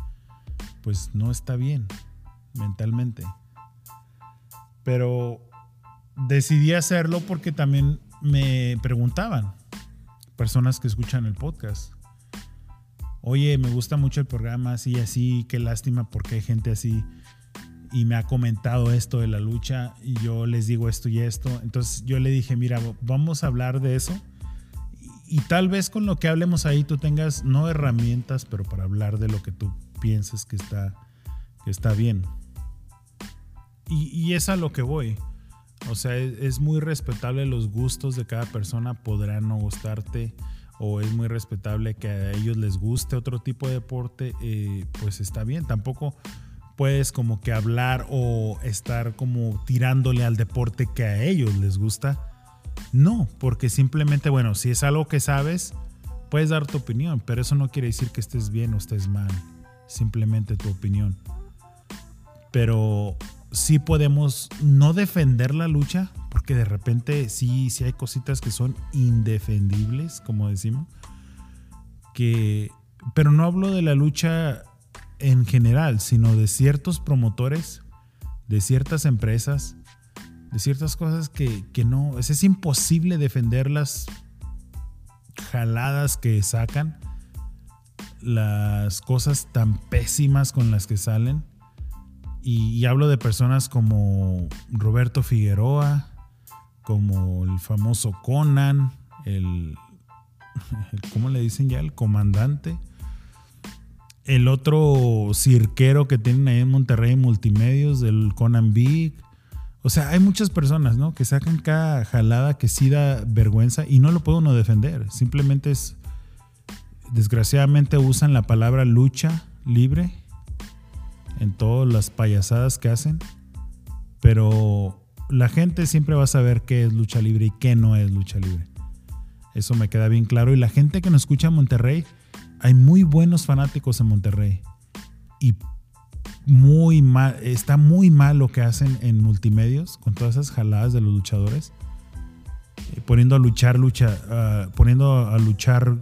pues no está bien mentalmente. Pero decidí hacerlo porque también me preguntaban personas que escuchan el podcast. Oye, me gusta mucho el programa, así, así, qué lástima porque hay gente así y me ha comentado esto de la lucha y yo les digo esto y esto. Entonces yo le dije, mira, vamos a hablar de eso y tal vez con lo que hablemos ahí tú tengas no herramientas, pero para hablar de lo que tú pienses que está, que está bien. Y, y es a lo que voy. O sea, es, muy respetable los gustos de cada persona, podrán no gustarte o es muy respetable que a ellos les guste otro tipo de deporte, eh, pues está bien. Tampoco puedes como que hablar o estar como tirándole al deporte que a ellos les gusta no, porque simplemente, bueno, si es algo que sabes, puedes dar tu opinión, pero eso no quiere decir que estés bien o estés mal, simplemente tu opinión. Pero sí podemos no defender la lucha, porque de repente sí, sí hay cositas que son indefendibles, como decimos, que, pero no hablo de la lucha en general, sino de ciertos promotores, de ciertas empresas, de ciertas cosas que, no, es, es imposible defender las jaladas que sacan, las cosas tan pésimas con las que salen. Y, hablo de personas como Roberto Figueroa, como el famoso Conan, el, [laughs] el, ¿cómo le dicen ya? El comandante. El otro cirquero que tienen ahí en Monterrey Multimedios, del Conan Big. O sea, hay muchas personas, ¿no? Que sacan cada jalada que sí da vergüenza y no lo puede uno defender. Simplemente es, desgraciadamente usan la palabra lucha libre en todas las payasadas que hacen. Pero la gente siempre va a saber qué es lucha libre y qué no es lucha libre. Eso me queda bien claro. Y la gente que nos escucha en Monterrey, hay muy buenos fanáticos en Monterrey. Y muy mal, está muy mal lo que hacen en multimedios con todas esas jaladas de los luchadores. Eh, poniendo a luchar, lucha, uh, poniendo a luchar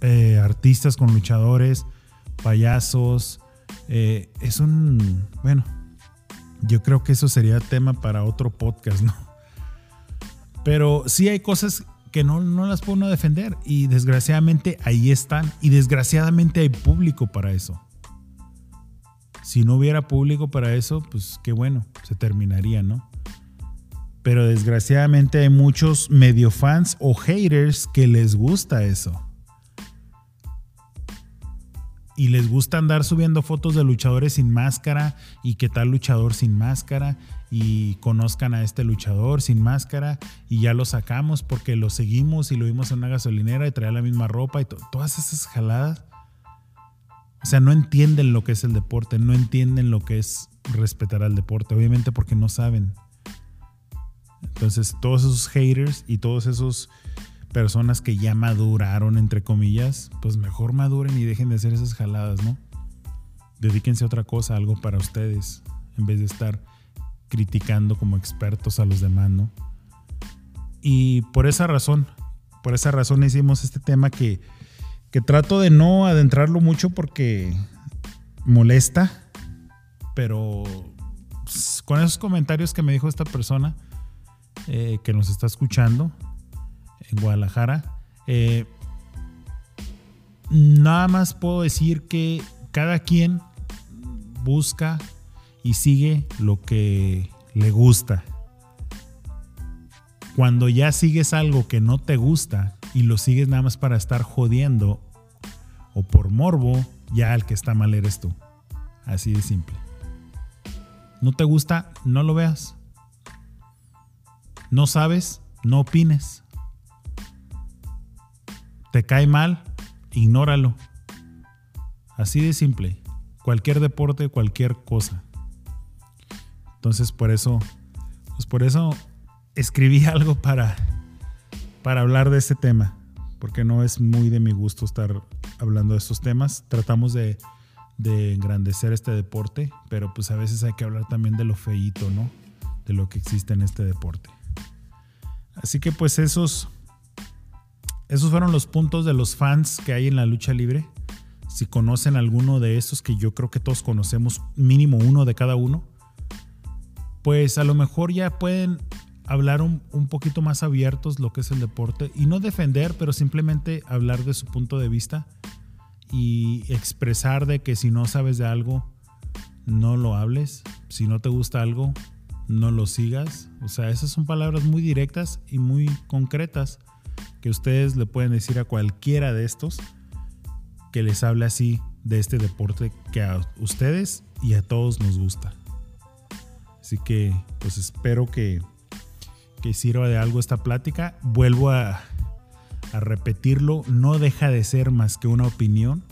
eh, artistas con luchadores, payasos. Eh, es un, bueno, yo creo que eso sería tema para otro podcast, ¿no? Pero sí hay cosas que no, no las puedo defender y desgraciadamente ahí están y desgraciadamente hay público para eso. Si no hubiera público para eso, pues qué bueno, se terminaría, ¿no? Pero desgraciadamente hay muchos medio fans o haters que les gusta eso. Y les gusta andar subiendo fotos de luchadores sin máscara y qué tal luchador sin máscara y conozcan a este luchador sin máscara y ya lo sacamos porque lo seguimos y lo vimos en una gasolinera y traía la misma ropa y todas esas jaladas o sea, no entienden lo que es el deporte, no entienden lo que es respetar al deporte, obviamente porque no saben. Entonces, todos esos haters y todos esos personas que ya maduraron, entre comillas, pues mejor maduren y dejen de hacer esas jaladas, ¿no? Dedíquense a otra cosa, algo para ustedes, en vez de estar criticando como expertos a los demás, ¿no? Y por esa razón, por esa razón hicimos este tema que que trato de no adentrarlo mucho porque molesta, pero con esos comentarios que me dijo esta persona, eh, que nos está escuchando Guadalajara. Eh, nada más puedo decir que cada quien busca y sigue lo que le gusta. Cuando ya sigues algo que no te gusta y lo sigues nada más para estar jodiendo o por morbo, ya el que está mal eres tú. Así de simple. No te gusta, no lo veas. No sabes, no opines. Te cae mal, ignóralo. Así de simple. Cualquier deporte, cualquier cosa. Entonces por eso, pues por eso escribí [laughs] algo para, para hablar de este tema. Porque no es muy de mi gusto estar hablando de estos temas. Tratamos de, de engrandecer este deporte, pero pues a veces hay que hablar también de lo feíto, ¿no? De lo que existe en este deporte. Así que pues esos, esos fueron los puntos de los fans que hay en la lucha libre. Si conocen alguno de estos, que yo creo que todos conocemos, mínimo uno de cada uno, pues a lo mejor ya pueden hablar un, un, poquito más abiertos lo que es el deporte y no defender, pero simplemente hablar de su punto de vista y expresar de que si no sabes de algo, no lo hables, si no te gusta algo, no lo sigas. O sea, esas son palabras muy directas y muy concretas que ustedes le pueden decir a cualquiera de estos que les hable así de este deporte que a ustedes y a todos nos gusta. Así que pues espero que, que sirva de algo esta plática. Vuelvo a, a repetirlo, no deja de ser más que una opinión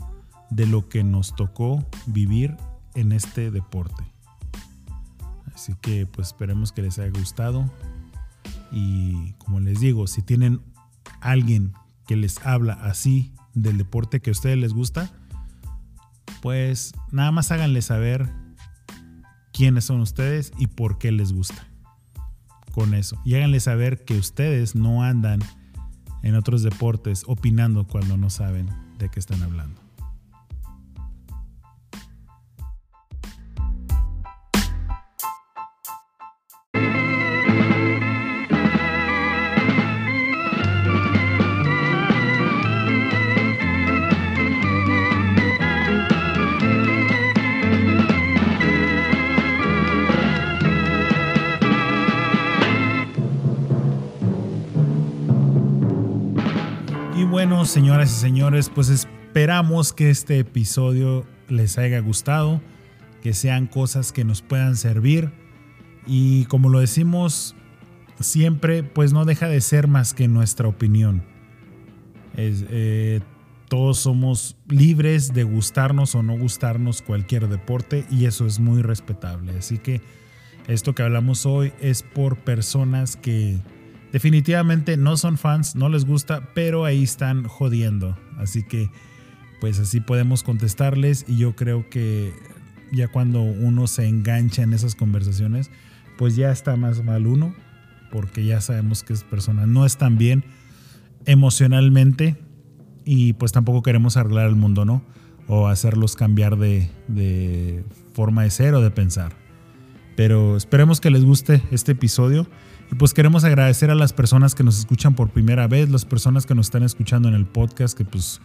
de lo que nos tocó vivir en este deporte. Así que pues esperemos que les haya gustado. Y como les digo, si tienen alguien que les habla así del deporte que a ustedes les gusta, pues nada más háganle saber quiénes son ustedes y por qué les gusta. Con eso. Y háganle saber que ustedes no andan en otros deportes opinando cuando no saben de qué están hablando. Bueno, señoras y señores, pues esperamos que este episodio les haya gustado, que sean cosas que nos puedan servir y como lo decimos siempre, pues no deja de ser más que nuestra opinión. Eh, todos somos libres de gustarnos o no gustarnos cualquier deporte y eso es muy respetable. Así que esto que hablamos hoy es por personas que definitivamente no son fans, no les gusta, pero ahí están jodiendo. Así que pues así podemos contestarles y yo creo que ya cuando uno se engancha en esas conversaciones, pues ya está más mal uno, porque ya sabemos que esas personas no están bien emocionalmente y pues tampoco queremos arreglar el mundo, ¿no? O hacerlos cambiar de, de forma de ser o de pensar. Pero esperemos que les guste este episodio. Y pues queremos agradecer a las personas que nos escuchan por primera vez, las personas que nos están escuchando en el podcast, que pues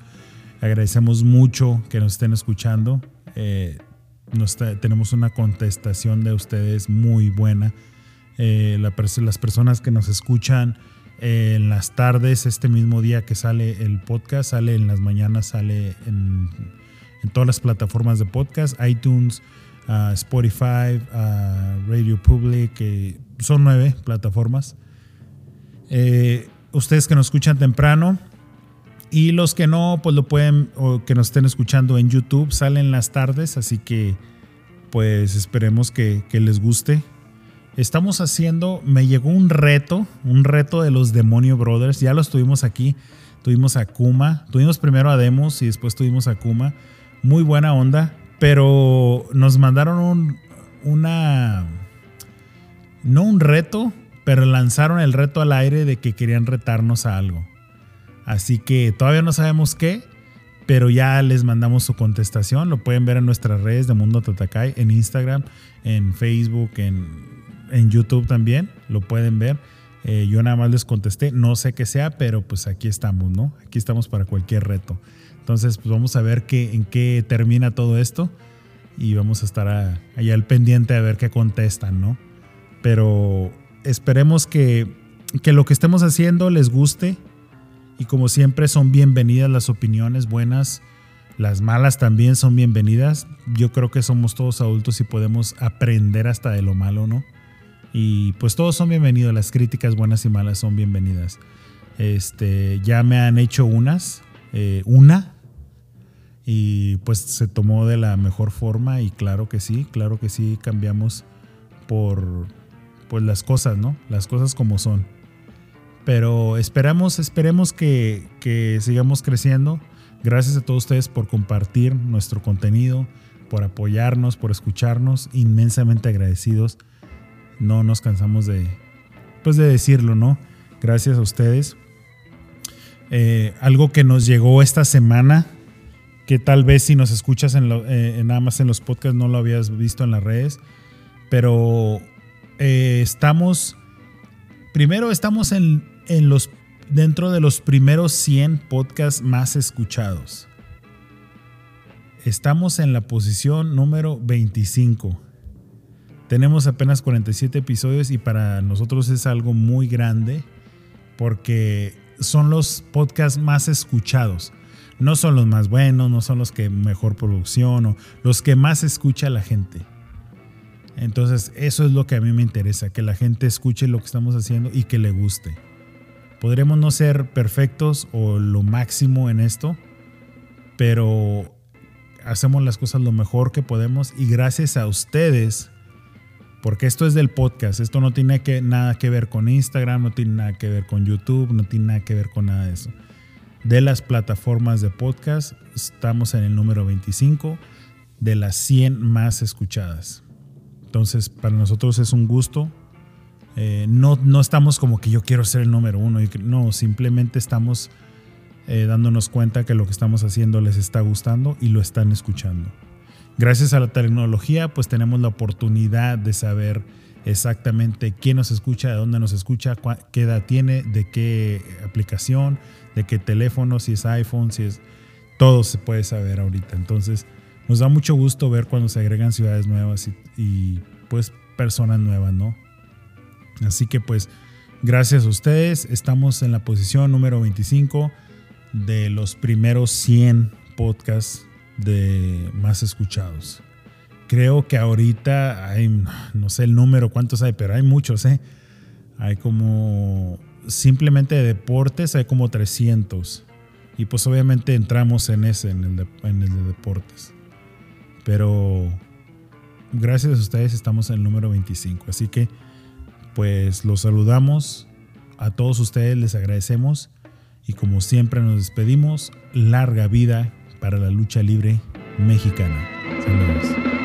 agradecemos mucho que nos estén escuchando. Eh, nos tenemos una contestación de ustedes muy buena. Eh, la, las personas que nos escuchan eh, en las tardes, este mismo día que sale el podcast, sale en las mañanas, sale en, todas las plataformas de podcast, iTunes, uh, Spotify, uh, Radio Public, son nueve plataformas. Eh, ustedes que nos escuchan temprano y los que no, pues lo pueden, o que nos estén escuchando en YouTube, salen las tardes, así que pues esperemos que, que les guste. Estamos haciendo, me llegó un reto, un reto de los Demonio Brothers, ya los tuvimos aquí, tuvimos a Kuma, tuvimos primero a Demos y después tuvimos a Kuma, muy buena onda, pero nos mandaron un, una, no un reto, pero lanzaron el reto al aire de que querían retarnos a algo. Así que todavía no sabemos qué, pero ya les mandamos su contestación. Lo pueden ver en nuestras redes de Mundo Tatakai, en Instagram, en Facebook, en, en YouTube también. Lo pueden ver. Eh, yo nada más les contesté, no sé qué sea, pero pues aquí estamos, ¿no? Aquí estamos para cualquier reto. Entonces, pues vamos a ver qué, en qué termina todo esto y vamos a estar allá al pendiente a ver qué contestan, ¿no? Pero esperemos que, que lo que estemos haciendo les guste y como siempre son bienvenidas las opiniones buenas, las malas también son bienvenidas. Yo creo que somos todos adultos y podemos aprender hasta de lo malo, ¿no? Y pues todos son bienvenidos, las críticas buenas y malas son bienvenidas. Este, ya me han hecho unas, eh, una, y pues se tomó de la mejor forma y claro que sí, claro que sí cambiamos por pues las cosas, ¿no? Las cosas como son. Pero esperamos, esperemos que, que sigamos creciendo. Gracias a todos ustedes por compartir nuestro contenido, por apoyarnos, por escucharnos, inmensamente agradecidos no nos cansamos de, pues de decirlo, ¿no? Gracias a ustedes. Eh, algo que nos llegó esta semana, que tal vez si nos escuchas en eh, nada más en los podcasts no lo habías visto en las redes, pero eh, estamos, primero estamos en, en los, dentro de los primeros 100 podcasts más escuchados. Estamos en la posición número 25. Tenemos apenas 47 episodios y para nosotros es algo muy grande porque son los podcasts más escuchados. No son los más buenos, no son los que mejor producción o los que más escucha la gente. Entonces, eso es lo que a mí me interesa, que la gente escuche lo que estamos haciendo y que le guste. Podremos no ser perfectos o lo máximo en esto, pero hacemos las cosas lo mejor que podemos y gracias a ustedes porque esto es del podcast, esto no tiene que, nada que ver con Instagram, no tiene nada que ver con YouTube, no tiene nada que ver con nada de eso. De las plataformas de podcast, estamos en el número 25 de las 100 más escuchadas. Entonces, para nosotros es un gusto. Eh, no, no estamos como que yo quiero ser el número uno. No, simplemente estamos eh, dándonos cuenta que lo que estamos haciendo les está gustando y lo están escuchando. Gracias a la tecnología, pues tenemos la oportunidad de saber exactamente quién nos escucha, de dónde nos escucha, qué edad tiene, de qué aplicación, de qué teléfono, si es iPhone, si es... Todo se puede saber ahorita. Entonces, nos da mucho gusto ver cuando se agregan ciudades nuevas y, pues personas nuevas, ¿no? Así que pues, gracias a ustedes. Estamos en la posición número 25 de los primeros 100 podcasts de más escuchados. Creo que ahorita hay, no sé el número, cuántos hay, pero hay muchos, ¿eh? Hay como, simplemente de deportes hay como 300. Y pues obviamente entramos en ese, en el en el de deportes. Pero gracias a ustedes estamos en el número 25. Así que pues los saludamos. A todos ustedes les agradecemos. Y como siempre nos despedimos, larga vida para la lucha libre mexicana. Saludos.